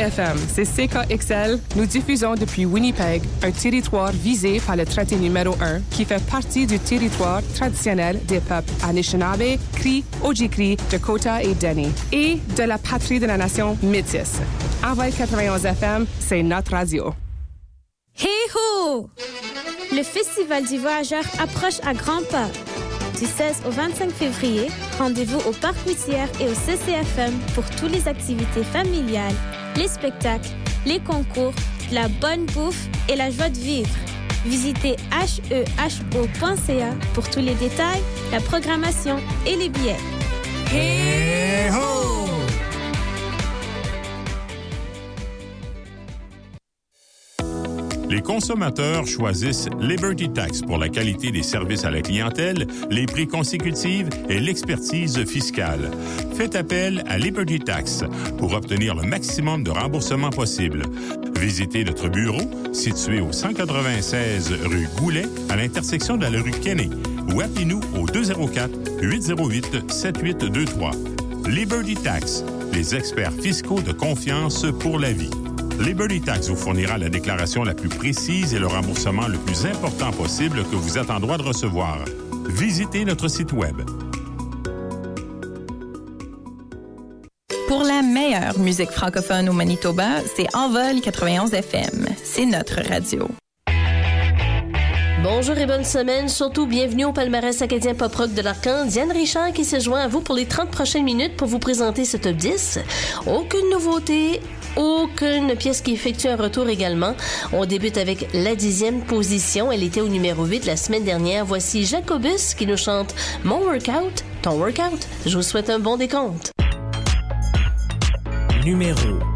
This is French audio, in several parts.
FM, c'est CKXL. Nous diffusons depuis Winnipeg, un territoire visé par le traité numéro 1 qui fait partie du territoire traditionnel des peuples Anishinaabe, Cree, Ojibwe, Dakota et Dene, et de la patrie de la nation métisse. Envol 91 FM, c'est notre radio. Hey ho! Le Festival du Voyageur approche à grands pas. Du 16 au 25 février, rendez-vous au Parc Wissière et au CCFM pour toutes les activités familiales, les spectacles, les concours, la bonne bouffe et la joie de vivre. Visitez heho.ca pour tous les détails, la programmation et les billets. Les consommateurs choisissent Liberty Tax pour la qualité des services à la clientèle, les prix consécutifs et l'expertise fiscale. Faites appel à Liberty Tax pour obtenir le maximum de remboursement possible. Visitez notre bureau situé au 196 rue Goulet à l'intersection de la rue Kenney ou appelez-nous au 204 808 7823. Liberty Tax, les experts fiscaux de confiance pour la vie. Liberty Tax vous fournira la déclaration la plus précise et le remboursement le plus important possible que vous êtes en droit de recevoir. Visitez notre site Web. Pour la meilleure musique francophone au Manitoba, c'est Envol 91 FM. C'est notre radio. Bonjour et bonne semaine. Surtout, bienvenue au palmarès acadien pop rock de l'Arcan. Diane Richard qui se joint à vous pour les 30 prochaines minutes pour vous présenter ce top 10. Aucune nouveauté, aucune pièce qui effectue un retour également. On débute avec la dixième position. Elle était au numéro 8 la semaine dernière. Voici Jacobus qui nous chante Mon workout, ton workout. Je vous souhaite un bon décompte. Numéro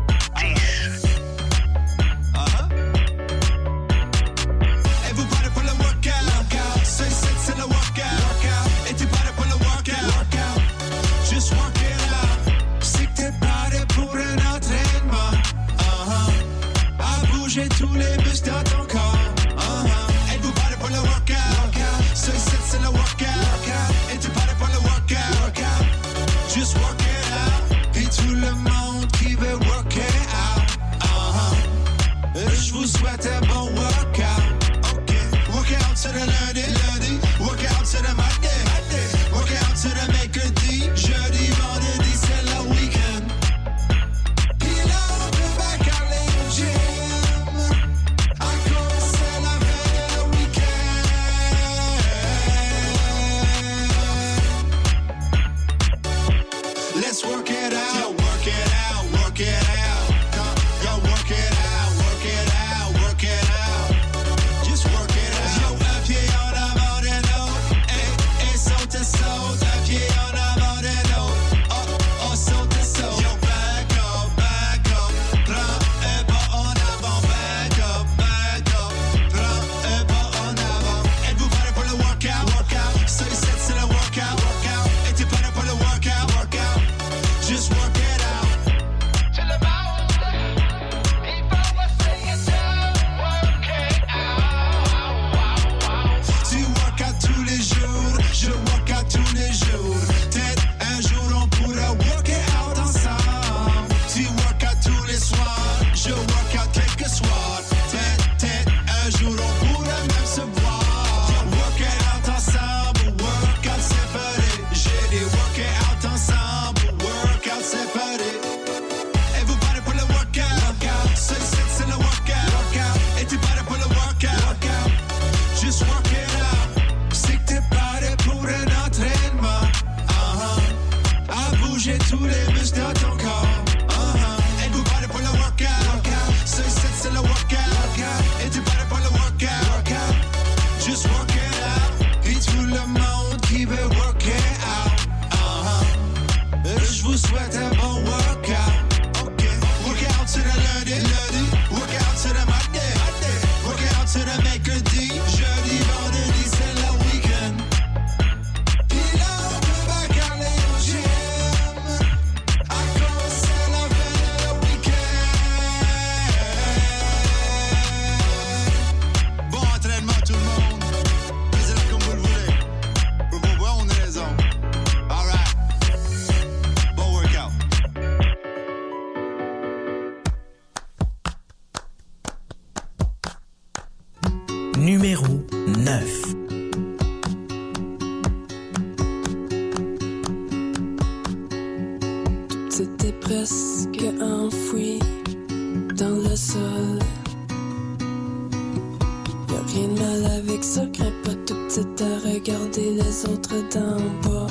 regarder les autres d'en bas.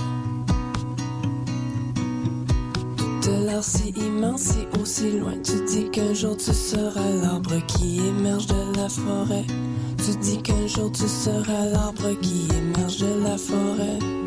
Tout a l'air si immense, si aussi loin. Tu dis qu'un jour tu seras l'arbre qui émerge de la forêt. Tu dis qu'un jour tu seras l'arbre qui émerge de la forêt.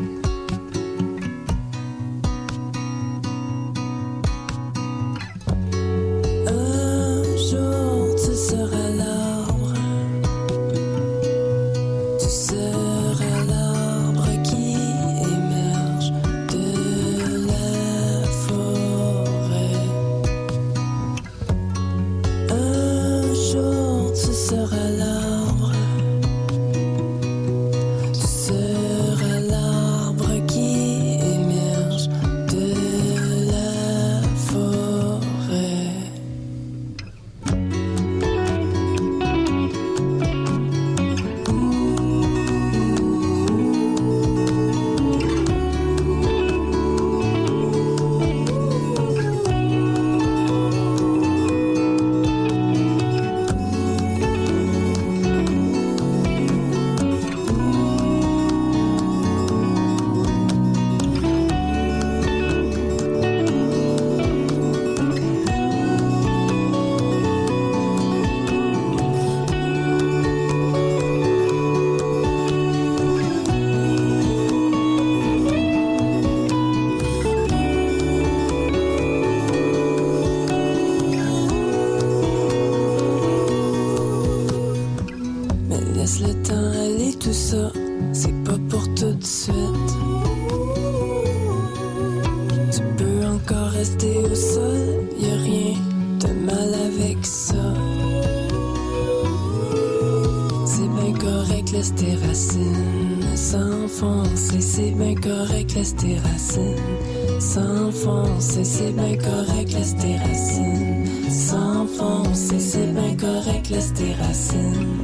Laisse tes racines s'enfoncer. C'est bien correct, laisse tes racines s'enfoncer. C'est bien correct, laisse tes racines s'enfoncer. C'est bien correct, laisse tes racines.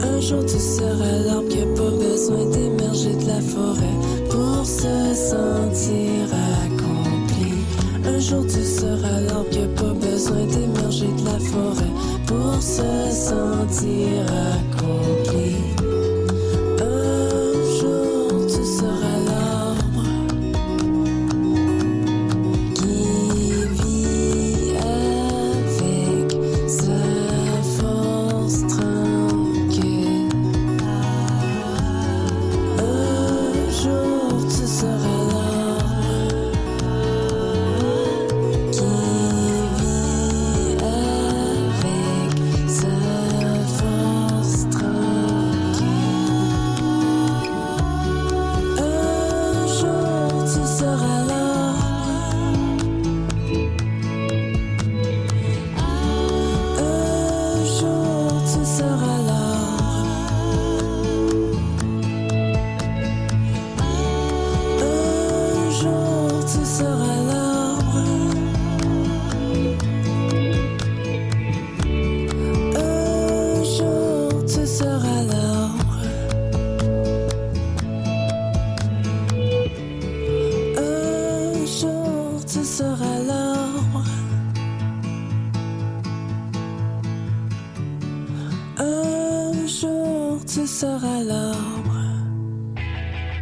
Un jour tu seras l'arbre qui a pas besoin d'émerger de la forêt pour se sentir accompli. Un jour tu seras l'arbre qui a pas besoin d'émerger de la forêt pour se sentir accompli.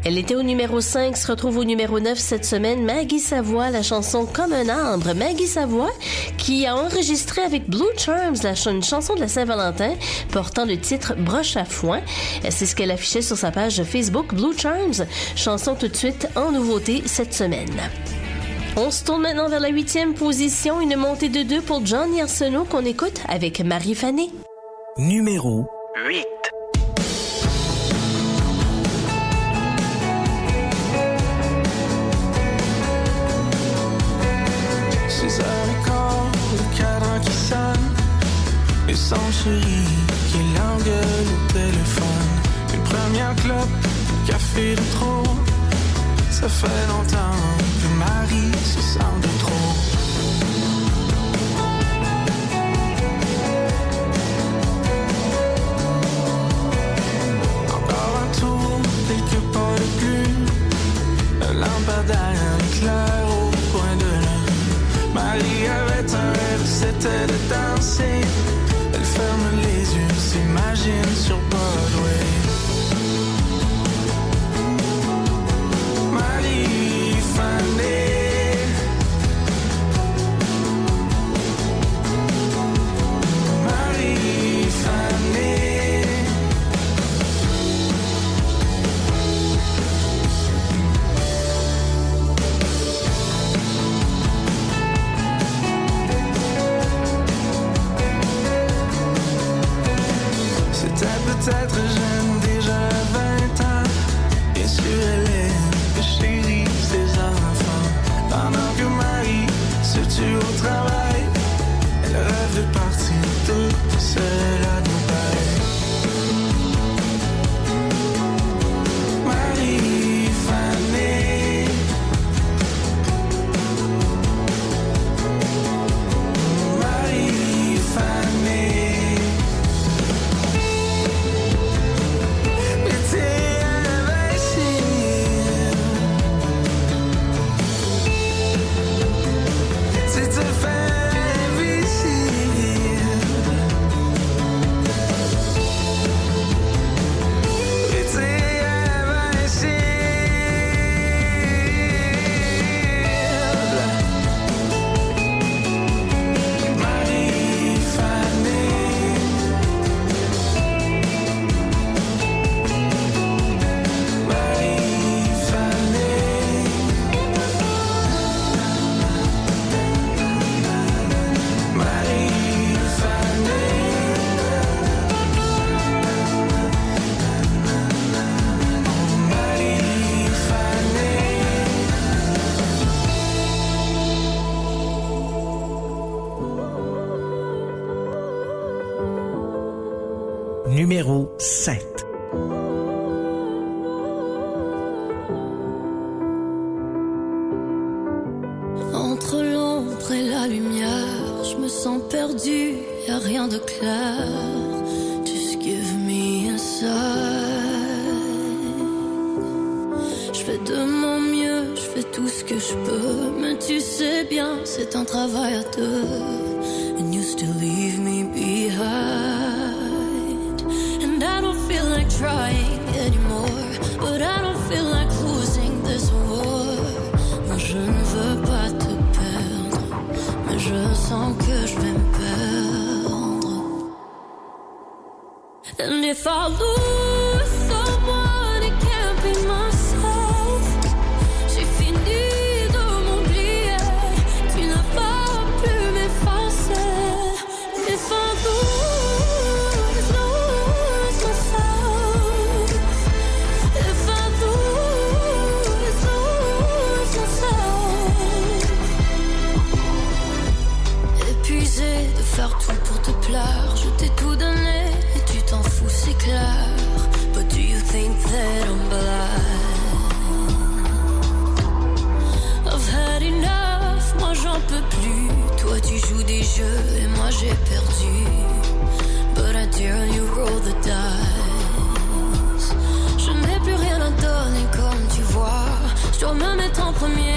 Elle était au numéro 5, se retrouve au numéro 9 cette semaine. Maggie Savoie, la chanson Comme un arbre. Maggie Savoie, qui a enregistré avec Blue Charms la ch- une chanson de la Saint-Valentin portant le titre Broche à foin. C'est ce qu'elle affichait sur sa page Facebook Blue Charms. Chanson tout de suite en nouveauté cette semaine. On se tourne maintenant vers la huitième position, une montée de deux pour Johnny Arsenault qu'on écoute avec Marie Fanny. Numéro 8. son chéri qui langue le téléphone? Une première clope, café de trop. Ça fait longtemps que Marie se sent de trop. Encore un tour, quelques pas de plus. Un lampadaire éclaire au coin de la Marie avait un rêve, c'était de danser ferme les yeux, s'imagine sur Broadway. Marie que je vais me perdre. And if I lose jeu et moi j'ai perdu. But I dare you roll the dice. Je n'ai plus rien à donner comme tu vois. Je dois me mettre en premier.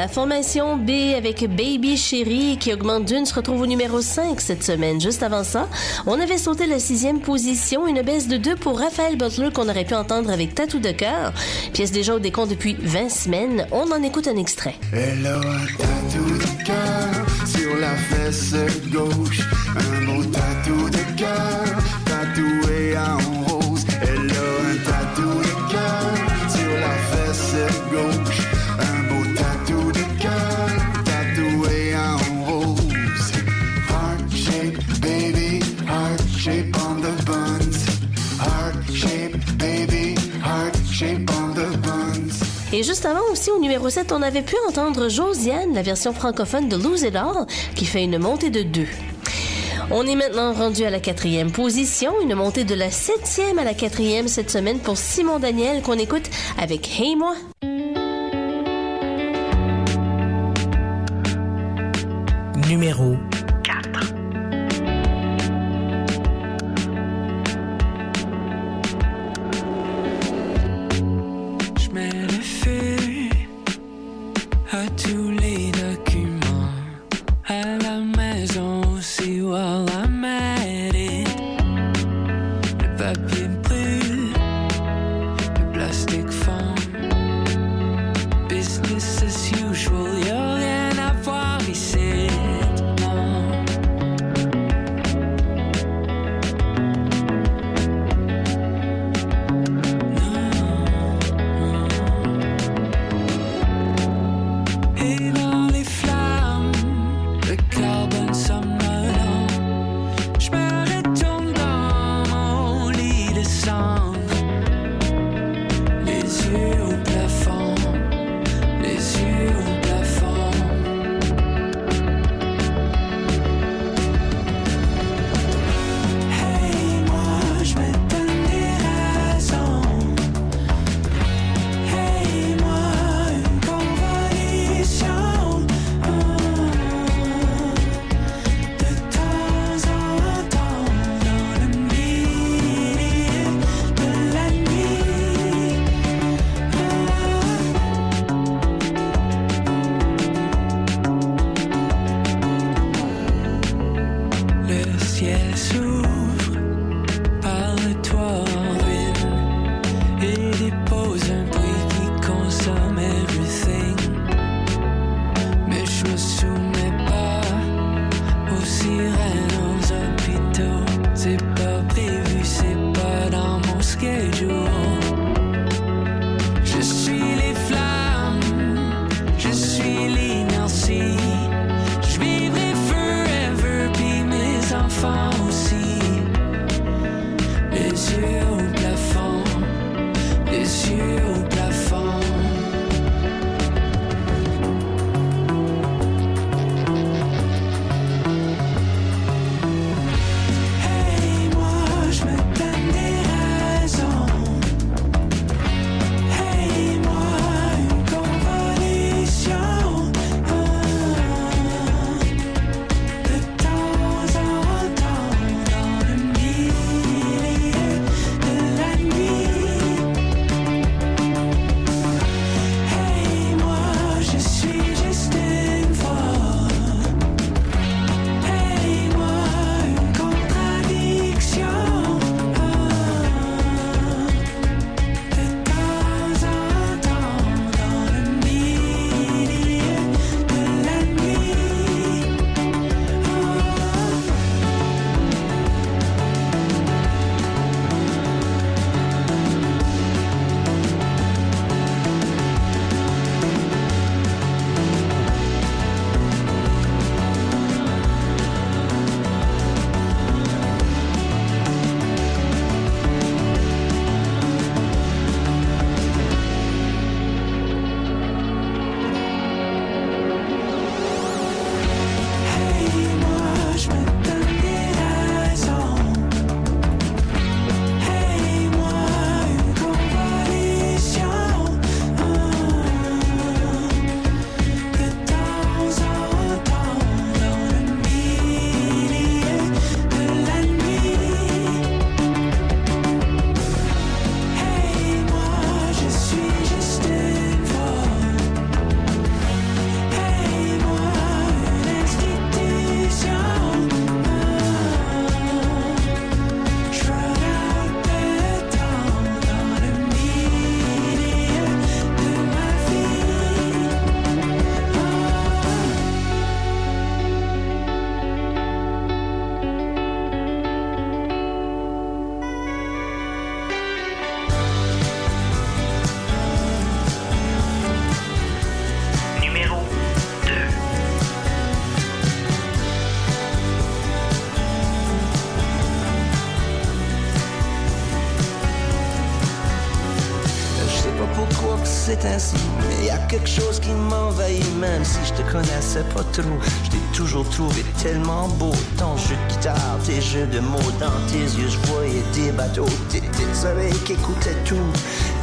La formation B avec Baby Chérie qui augmente d'une se retrouve au numéro 5 cette semaine. Juste avant ça, on avait sauté la sixième position, une baisse de 2 pour Raphaël Butler qu'on aurait pu entendre avec Tatou de cœur. Pièce déjà au décompte depuis 20 semaines. On en écoute un extrait. Hello, tatou tatou de cœur Et juste avant aussi, au numéro 7, on avait pu entendre Josiane, la version francophone de Lose It All, qui fait une montée de 2. On est maintenant rendu à la quatrième position, une montée de la septième à la quatrième cette semaine pour Simon Daniel qu'on écoute avec Hey Moi. Numéro trop. Je t'ai toujours trouvé tellement beau, ton jeu de guitare, tes jeux de mots dans tes yeux, je voyais des bateaux, tes, tes oreilles qui écoutaient tout,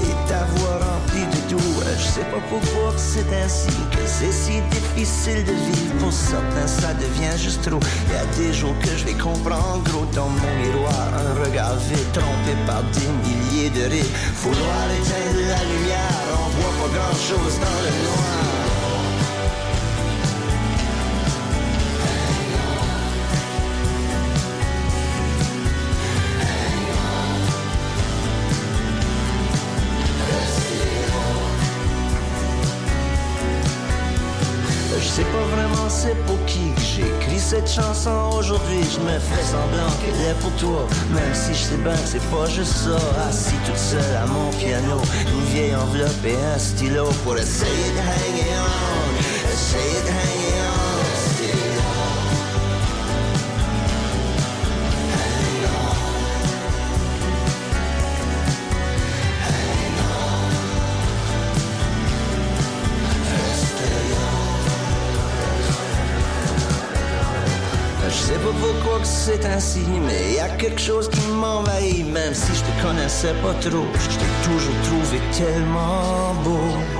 et ta voix remplie de doux. Je sais pas pourquoi c'est ainsi, que c'est si difficile de vivre. Pour certains, ça devient juste trop. Y a des jours que je vais comprendre, gros, dans mon miroir, un regard vide, trompé par des milliers de rires. Vouloir éteindre la lumière, on voit pas grand chose dans le noir. Cette chanson aujourd'hui. Je me fais semblant qu'elle est pour toi, même si je sais bien que c'est pas juste ça. Assis toute seule à mon piano, une vieille enveloppe et un stylo pour essayer de hang c'est ainsi, mais y a quelque chose qui m'envahit, même si je te connaissais pas trop. Je t'ai toujours trouvé tellement beau.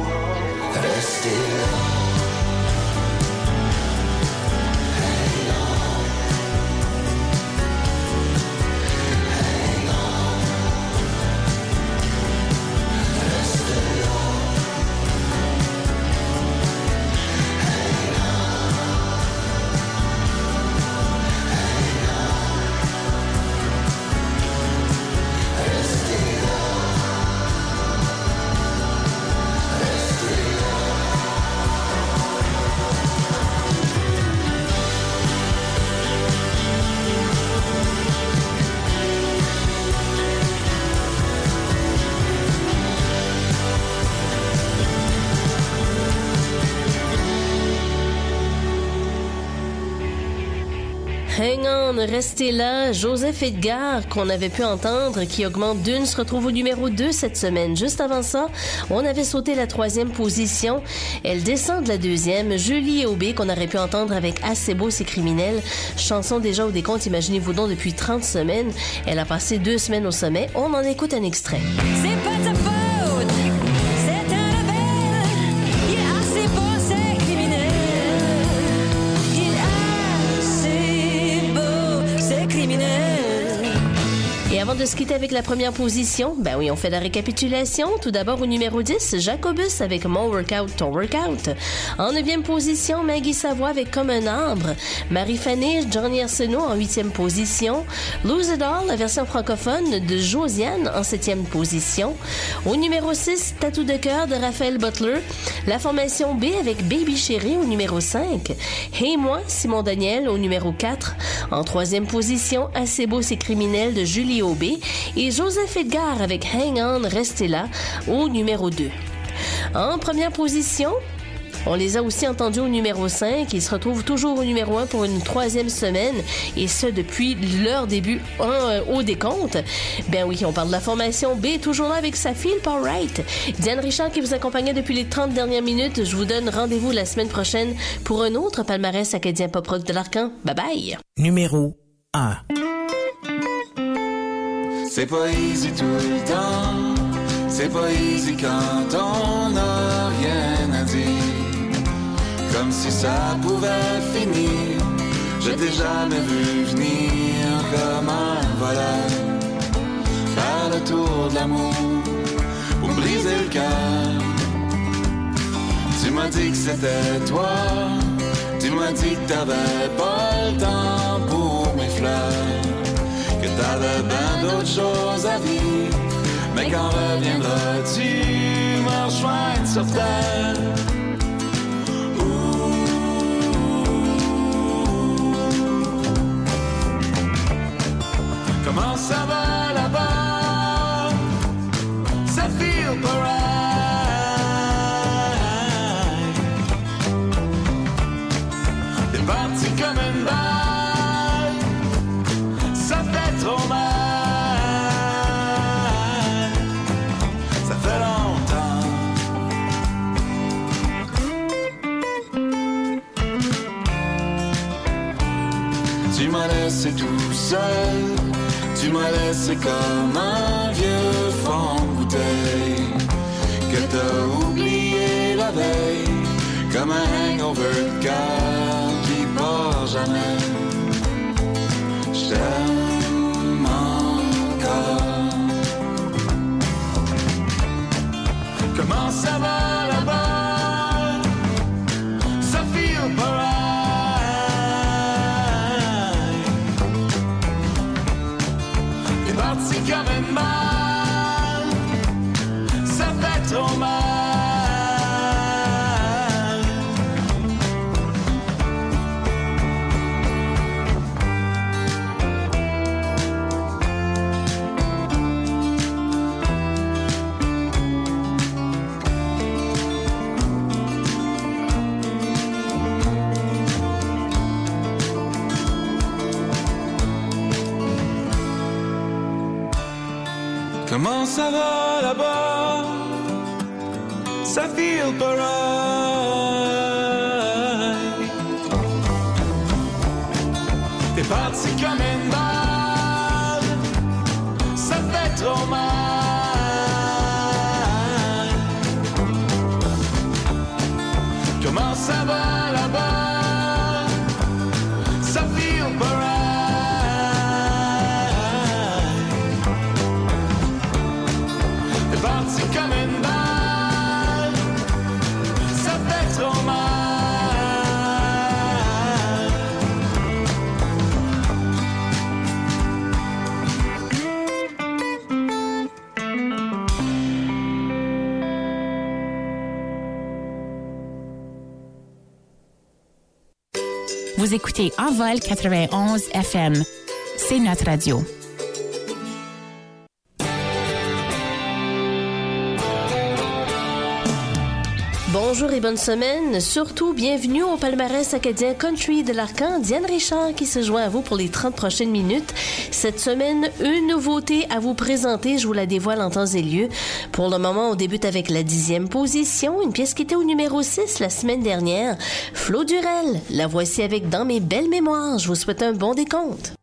Hang on, restez là. Joseph Edgar, qu'on avait pu entendre, qui augmente d'une, se retrouve au numéro 2 cette semaine. Juste avant ça, on avait sauté la troisième position. Elle descend de la deuxième. Julie Aubé, qu'on aurait pu entendre avec Assez beau, c'est criminel. Chanson déjà au décompte, imaginez-vous donc, depuis 30 semaines. Elle a passé deux semaines au sommet. On en écoute un extrait. Se quitter avec la première position, ben oui, on fait la récapitulation. Tout d'abord au numéro 10, Jacobus avec Mon Workout, Ton Workout. En neuvième position, Maggie Savoie avec Comme un arbre. Marie-Fanny, Johnny Arsenault en huitième position. Lose It All, la version francophone de Josiane en septième position. Au numéro 6, Tatou de cœur de Raphaël Butler. La formation B avec Baby Chérie au numéro 5. Hey moi, Simon Daniel au numéro 4. En troisième position, Assez beau, c'est criminel de Julie Aubé. Et Joseph Edgar avec Hang On, Restez là au numéro 2. En première position, on les a aussi entendus au numéro 5. Ils se retrouvent toujours au numéro 1 pour une troisième semaine, et ce depuis leur début euh, au décompte. Ben oui, on parle de la formation B, toujours là avec sa fille, Paul Wright. Diane Richard qui vous accompagnait depuis les 30 dernières minutes. Je vous donne rendez-vous la semaine prochaine pour un autre palmarès acadien pop rock de l'Arcan. Bye bye! Numéro 1. C'est pas easy tout le temps, c'est pas easy quand on n'a rien à dire. Comme si ça pouvait finir, je t'ai jamais vu venir comme un voleur. Faire le tour de l'amour pour me briser le cœur. Tu m'as dit que c'était toi, tu m'as dit que t'avais pas le temps pour mes fleurs que t'avais bien d'autres choses à vivre. Mais quand reviendras-tu me rejoindre sur terre? Comment ça va là-bas? Ça feel pas laissé tout seul. Tu m'as laissé comme un vieux fond bouteille que t'as oublié la veille, comme un hangover de qui part jamais. Je t'aime encore. Comment ça va? Comment ça va là-bas? Ça feel pas right. T'es parti comme écoutez Envol 91 FM. C'est notre radio. Bonjour et bonne semaine. Surtout, bienvenue au palmarès acadien country de l'Arcan. Diane Richard qui se joint à vous pour les 30 prochaines minutes. Cette semaine, une nouveauté à vous présenter. Je vous la dévoile en temps et lieu. Pour le moment, on débute avec la dixième position, une pièce qui était au numéro 6 la semaine dernière. Flo Durel. La voici avec Dans mes belles mémoires. Je vous souhaite un bon décompte.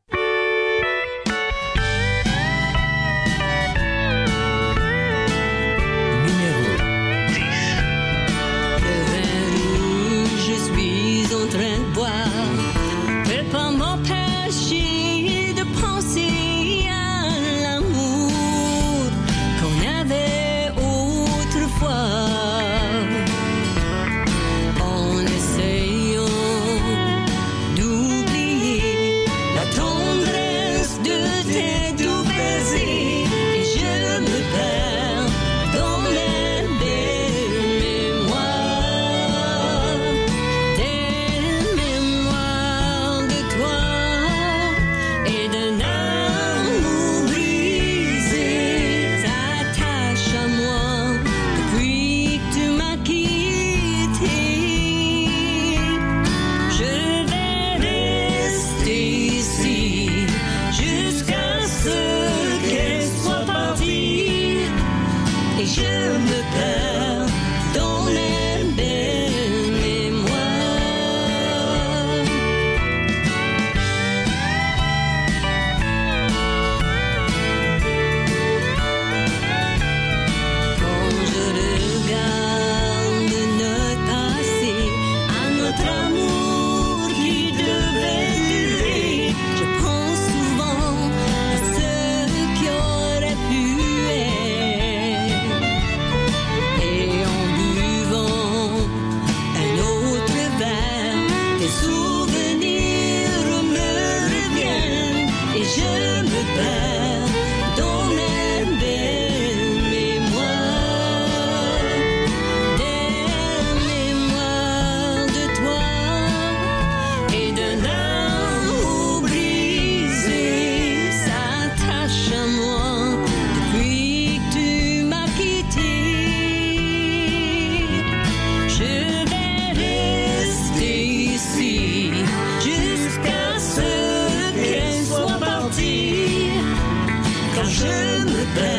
Je me perds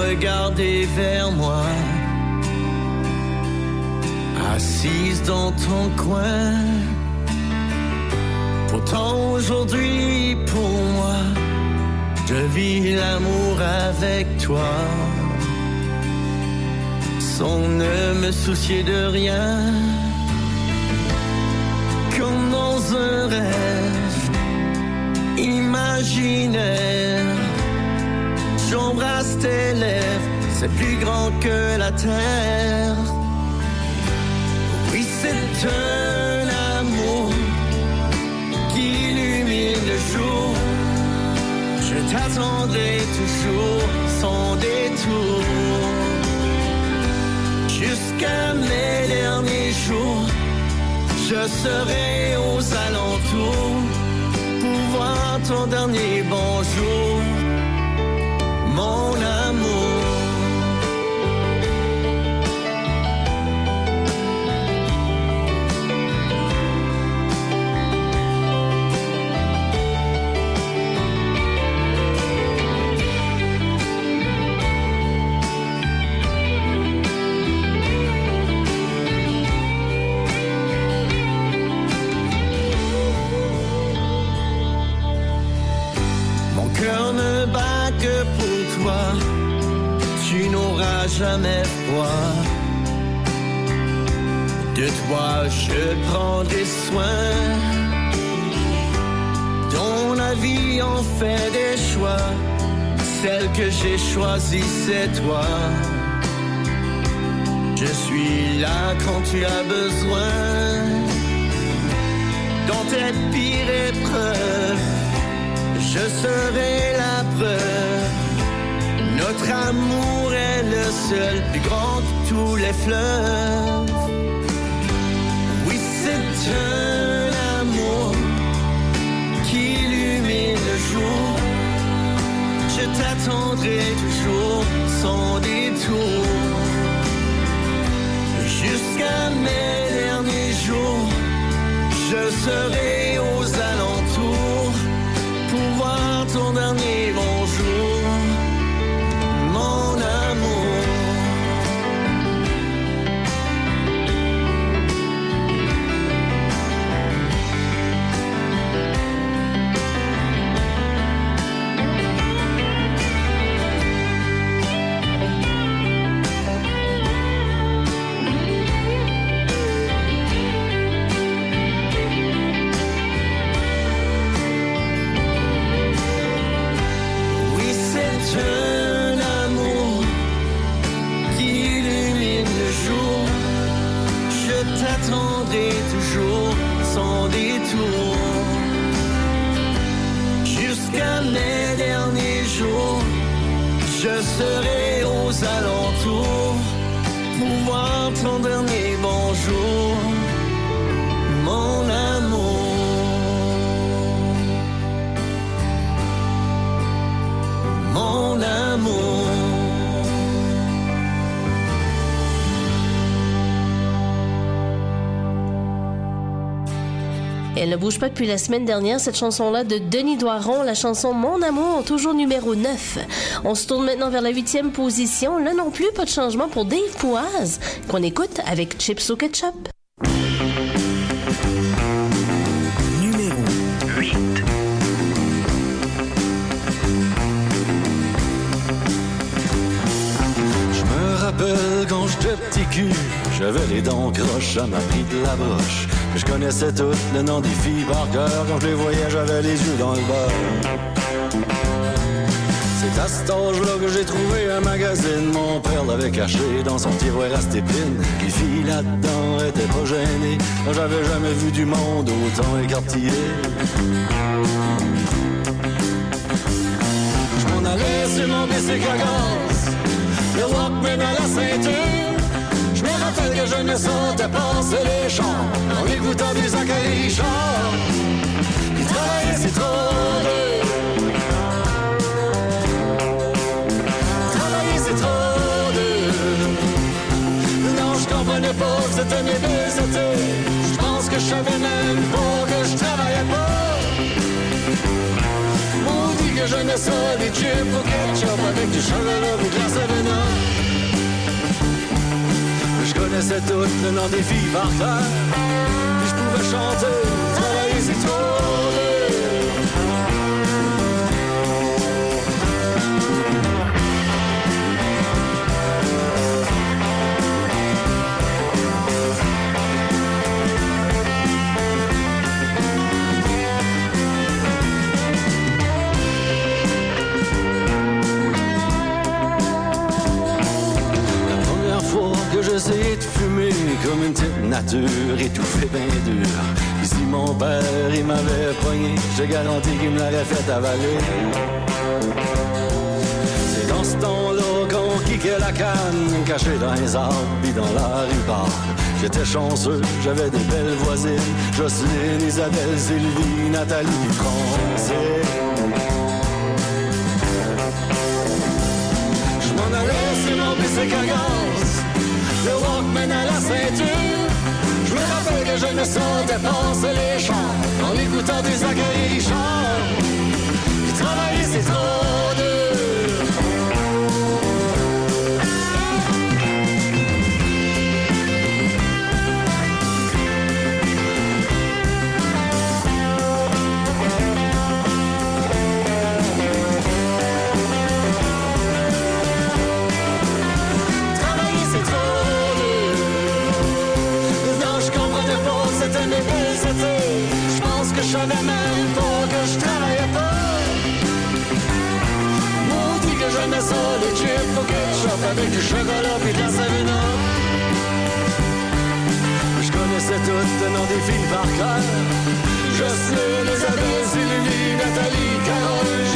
regardé vers moi. Assise dans ton coin. Pourtant aujourd'hui pour moi, je vis l'amour avec toi. Sans ne me soucier de rien comme dans un rêve imaginaire. J'embrasse tes lèvres, c'est plus grand que la terre. Oui, c'est un amour qui illumine le jour. Je t'attendrai toujours sans détour. Jusqu'à mes derniers jours je serai aux alentours pour voir ton dernier bonjour, mon jamais. De toi je prendrai soin. Dans la vie on fait des choix, celle que j'ai choisie, c'est toi. Je suis là quand tu as besoin. Dans tes pires épreuves, je serai la preuve. Notre amour est le seul, plus grand que tous les fleuves. Oui, c'est un amour qui illumine le jour. Je t'attendrai toujours sans détour. Jusqu'à mes derniers jours, je serai aux alentours pour voir ton dernier bonjour, je serai aux alentours pour voir ton dernier bonjour, mon amour. Mon amour. Elle ne bouge pas depuis la semaine dernière, cette chanson-là de Denis Doiron, la chanson Mon amour, toujours numéro 9. On se tourne maintenant vers la huitième position. Là non plus, pas de changement pour Dave Pouaz, qu'on écoute avec Chips au ketchup. Numéro 8. Je me rappelle quand j'étais petit cul, j'avais les dents croches, ça m'a pris de la broche. Je connaissais tout le nom des filles par cœur, quand je les voyais, j'avais les yeux dans le beurre. C'est à cet âge-là que j'ai trouvé un magazine. Mon père l'avait caché dans son tiroir à stépine. Les filles là-dedans étaient pas gênées. J'avais jamais vu du monde autant écartillé. Je m'en allais sur mon bicycle à gaz, le à la ceinture. Je que je ne sentais passer les champs en écoutant du Zachary. Il travaillait, c'est trop. Travailler c'est trop dur Non je comprenais pas que c'était mes belles étés Je pense que je savais même pas que je travaillais pas Maudit que j'aimais ça les chips au ketchup Avec du chocolat ou glace à venin Je connaissais tout le nom des filles par je pouvais chanter Travailler c'est trop de fumer comme une petite nature étouffée bien dure. Ici mon père, il m'avait pogné, j'ai garanti qu'il me l'aurait fait avaler. C'est dans ce temps-là qu'on kickait la canne, caché dans les arbres, puis dans la rue. J'étais chanceux, j'avais des belles voisines, Jocelyne, Isabelle, Sylvie, Nathalie, Francine. Je m'en allais sur mon à Walkman à la ceinture. Je me rappelle que je ne sentais passer les champs en écoutant des Zachary Richard. Puis travailler c'est trop savais même pas que je travaillais pas. Maudit que j'aimais ça, les chips au ketchup avec du chocolat puis de la savina. Je connaissais toutes le nom des filles par cœur. Je sais les adresses, Nathalie, Carole,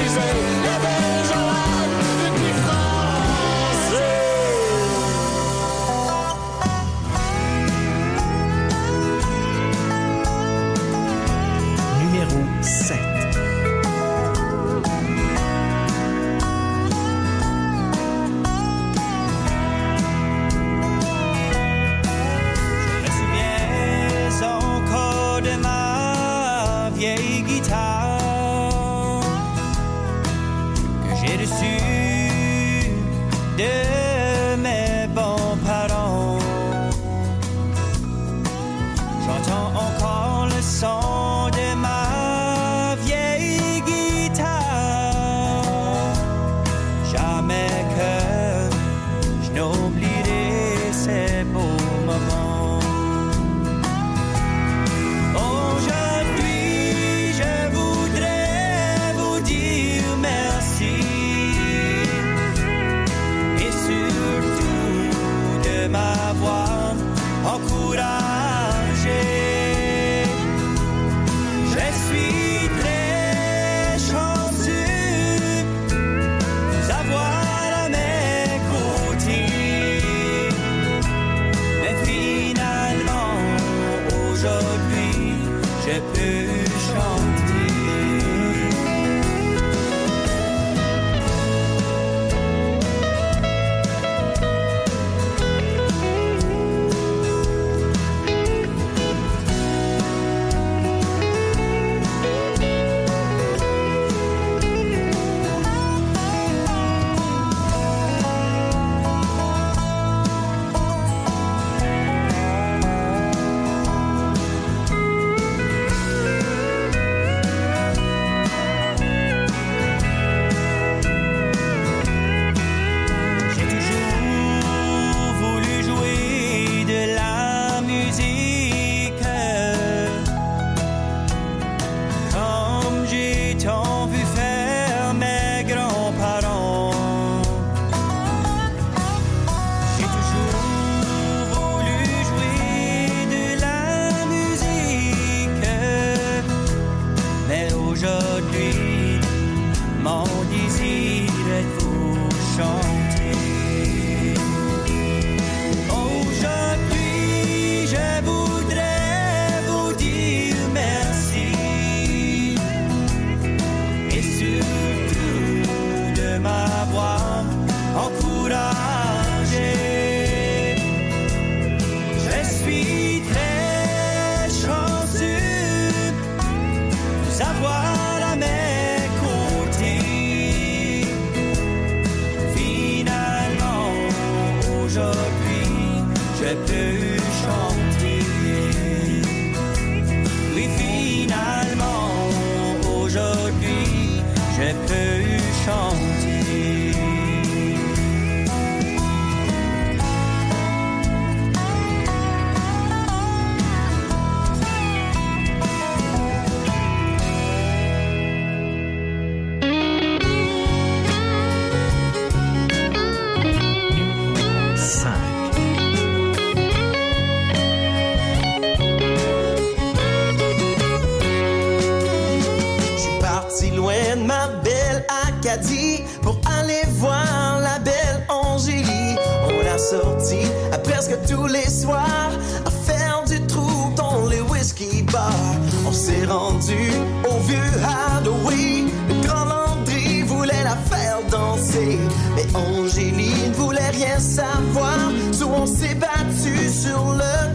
sortie à presque tous les soirs à faire du trou dans les whisky bars. On s'est rendu au vieux Halloween. Le grand Landry voulait la faire danser, mais Angéline voulait rien savoir. So on s'est battu sur le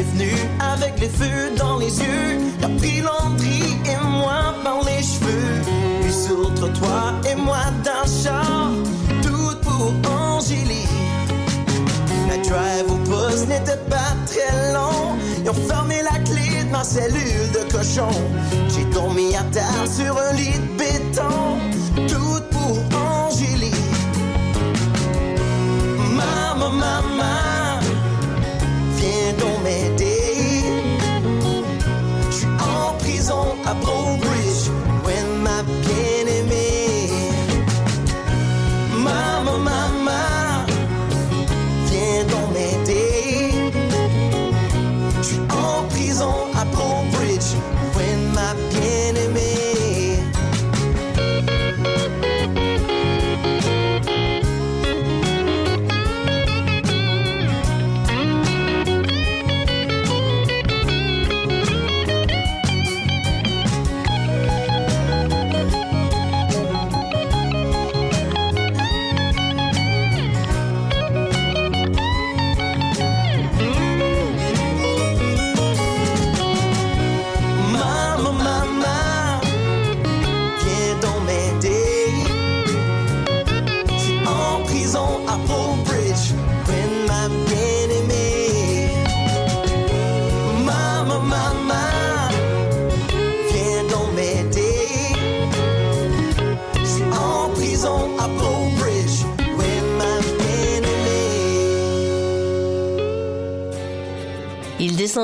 est venu avec les feux dans les yeux. Il a pris Landry et moi par les cheveux. Puis sur le et moi d'un char, tout pour Angélie. La drive au poste n'était pas très long. Ils ont fermé la clé de ma cellule de cochon. J'ai dormi à terre sur un lit de béton. Viens donc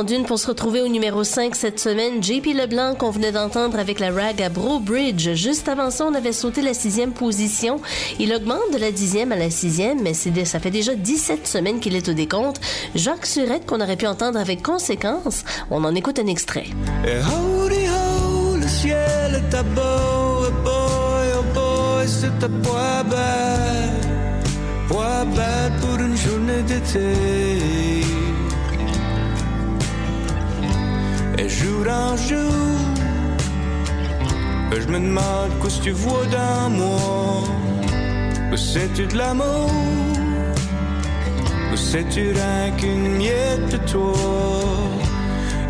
d'une pour se retrouver au numéro 5 cette semaine. JP Leblanc qu'on venait d'entendre avec la rag à Bro Bridge. Juste avant ça, on avait sauté la sixième position. Il augmente de la dixième à la sixième, mais ça fait déjà 17 semaines qu'il est au décompte. Jacques Surette qu'on aurait pu entendre avec conséquence. On en écoute un extrait. Et jour en jour, je me demande qu'est-ce que tu vois dans moi. C'est-tu de l'amour? Ou c'est-tu rien qu'une miette de toi?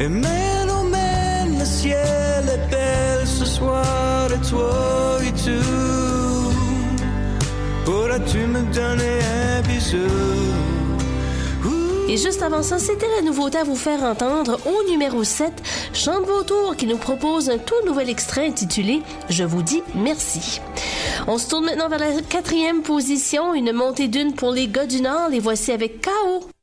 Et mène, oh mène, le ciel est belle ce soir et toi et tout. Pourras-tu me donner un bisou? Et juste avant ça, c'était la nouveauté à vous faire entendre au numéro 7, Chante vos tours qui nous propose un tout nouvel extrait intitulé Je vous dis merci. On se tourne maintenant vers la quatrième position, une montée d'une pour les gars du Nord. Les voici avec KO.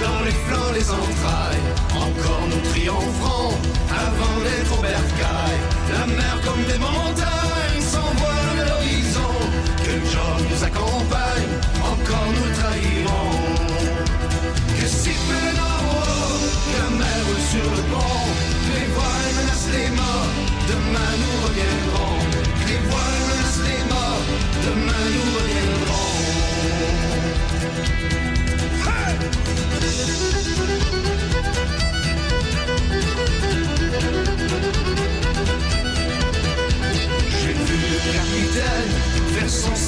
Dans les flancs, les entrailles. Encore nous triompherons avant d'être au bercail. La mer comme des montagnes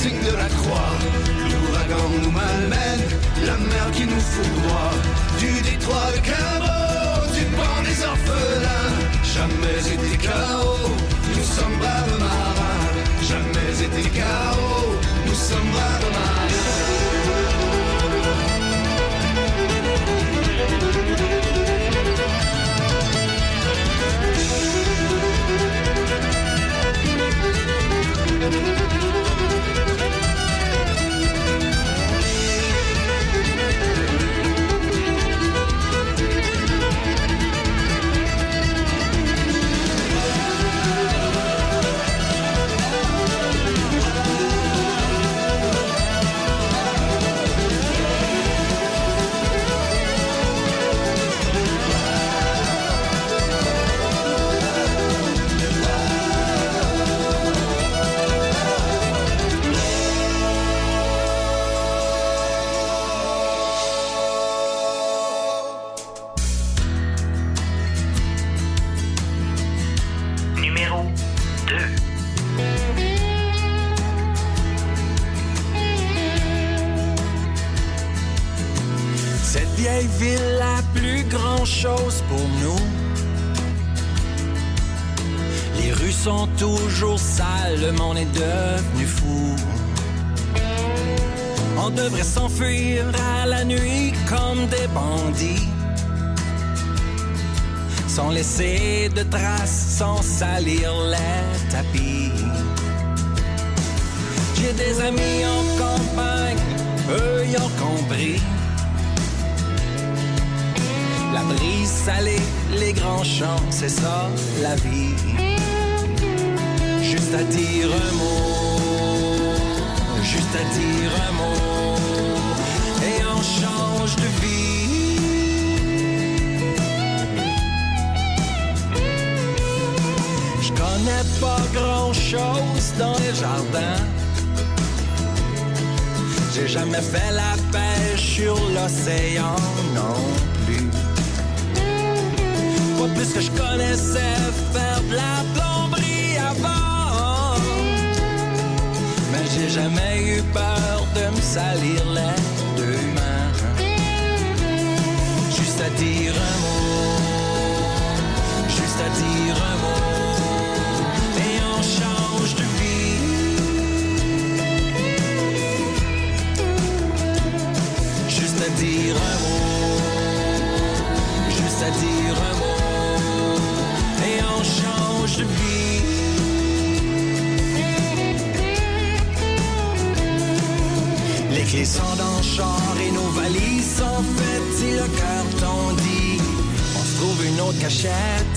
signe de la croix. L'ouragan nous malmène, la mer qui nous foudroie. Du détroit de Cabo, du banc des orphelins. Jamais été chaos, nous sommes braves marins. Jamais été chaos, nous sommes braves marins. Laisser de traces, sans salir les tapis. J'ai des amis en campagne, eux y ont compris. La brise salée, les grands champs, c'est ça la vie. Juste à dire un mot, juste à dire un mot, pas grand chose dans les jardins. J'ai jamais fait la pêche sur l'océan non plus. Pas plus que je connaissais faire de la plomberie avant. Mais j'ai jamais eu peur de me salir les deux mains. Juste à dire un mot, juste à dire un mot, dire un mot, juste à dire un mot, et on change de vie. Les clés sont dans le char et nos valises sont faites si le cœur t'en dit. On se trouve une autre cachette.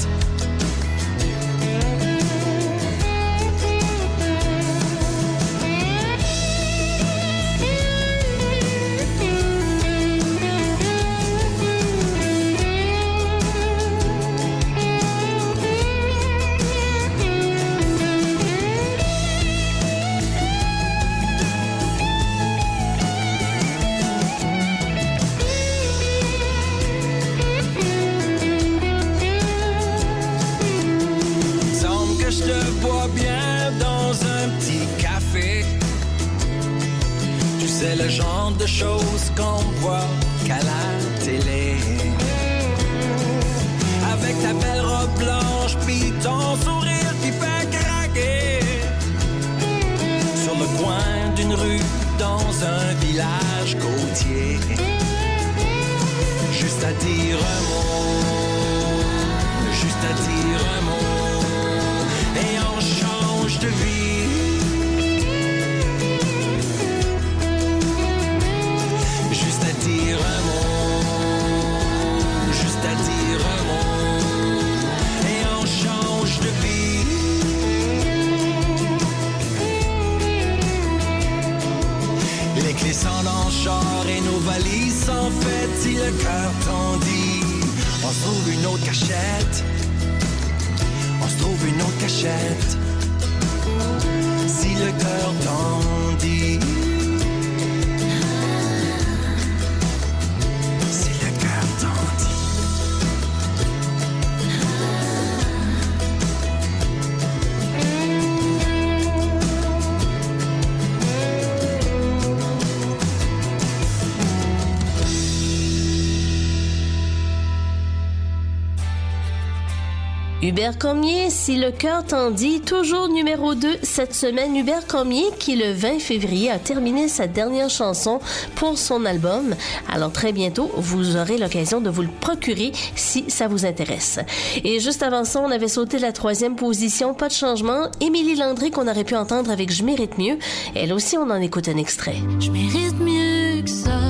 Si le cœur t'en. Hubert Cormier, si le cœur t'en dit, toujours numéro 2 cette semaine. Hubert Cormier, qui le 20 février a terminé sa dernière chanson pour son album. Alors très bientôt, vous aurez l'occasion de vous le procurer si ça vous intéresse. Et juste avant ça, on avait sauté la troisième position, pas de changement. Émilie Landry, qu'on aurait pu entendre avec Je mérite mieux. Elle aussi, on en écoute un extrait. Je mieux que ça.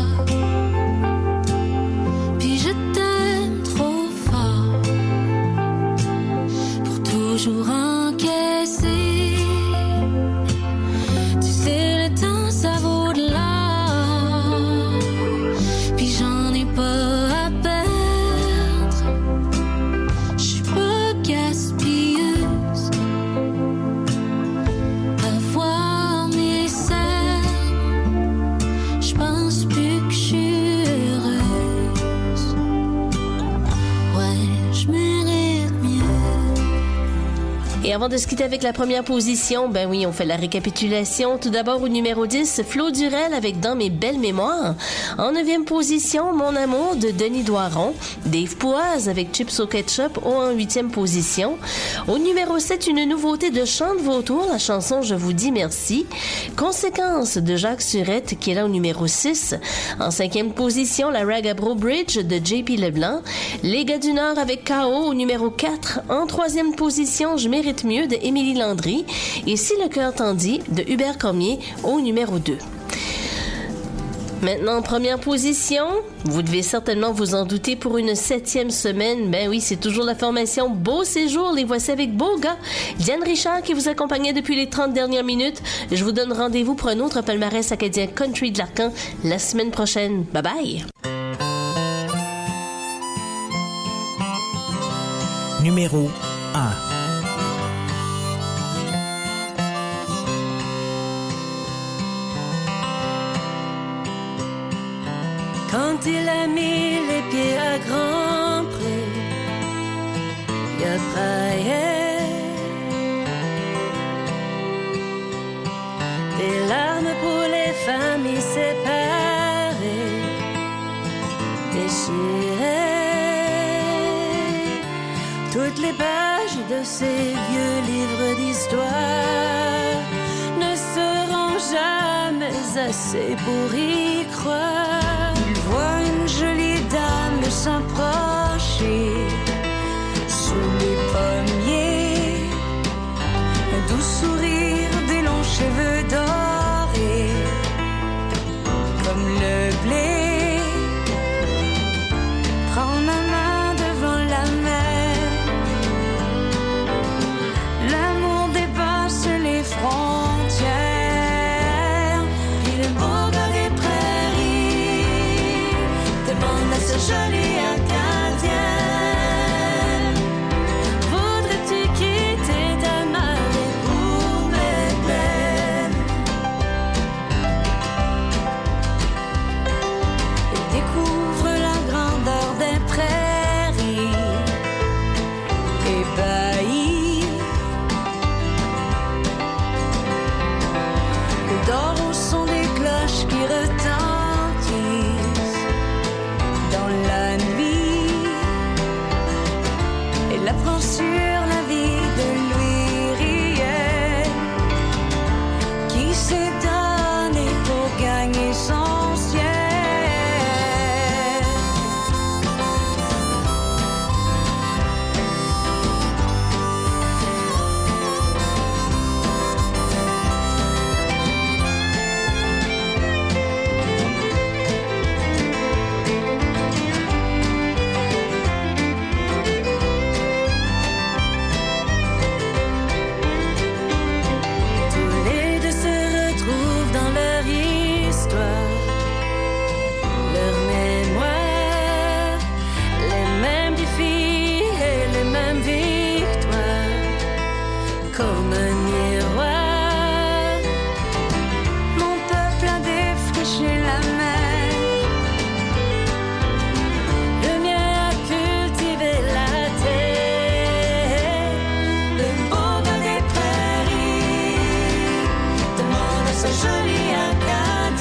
Avant de se quitter avec la première position, ben oui, on fait la récapitulation. Tout d'abord au numéro 10, Flo Durel avec Dans mes belles mémoires. En neuvième position, Mon amour de Denis Doiron. Dave Poise avec Chips au ketchup en huitième position. Au numéro 7, une nouveauté de Chante Vautour, la chanson Je vous dis merci. Conséquence de Jacques Surette qui est là au numéro 6. En cinquième position, la Ragabro Bridge de JP Leblanc. Les gars du Nord avec KO au numéro 4. En troisième position, Je mérite mieux de Émilie Landry. Et Si le cœur t'en dit de Hubert Cormier au numéro 2. Maintenant, en première position, vous devez certainement vous en douter pour une septième semaine. Ben oui, c'est toujours la formation Beau Séjour. Les voici avec Beau gars. Diane Richard qui vous accompagnait depuis les 30 dernières minutes. Je vous donne rendez-vous pour un autre palmarès acadien country de l'Arcan la semaine prochaine. Bye bye. Numéro 1. Il a mis les pieds à Grand Prix, il a. Des larmes pour les familles séparées, déchirées. Toutes les pages de ces vieux livres d'histoire ne seront jamais assez pour y croire. S'approcher sous les pommiers, un doux sourire, des longs cheveux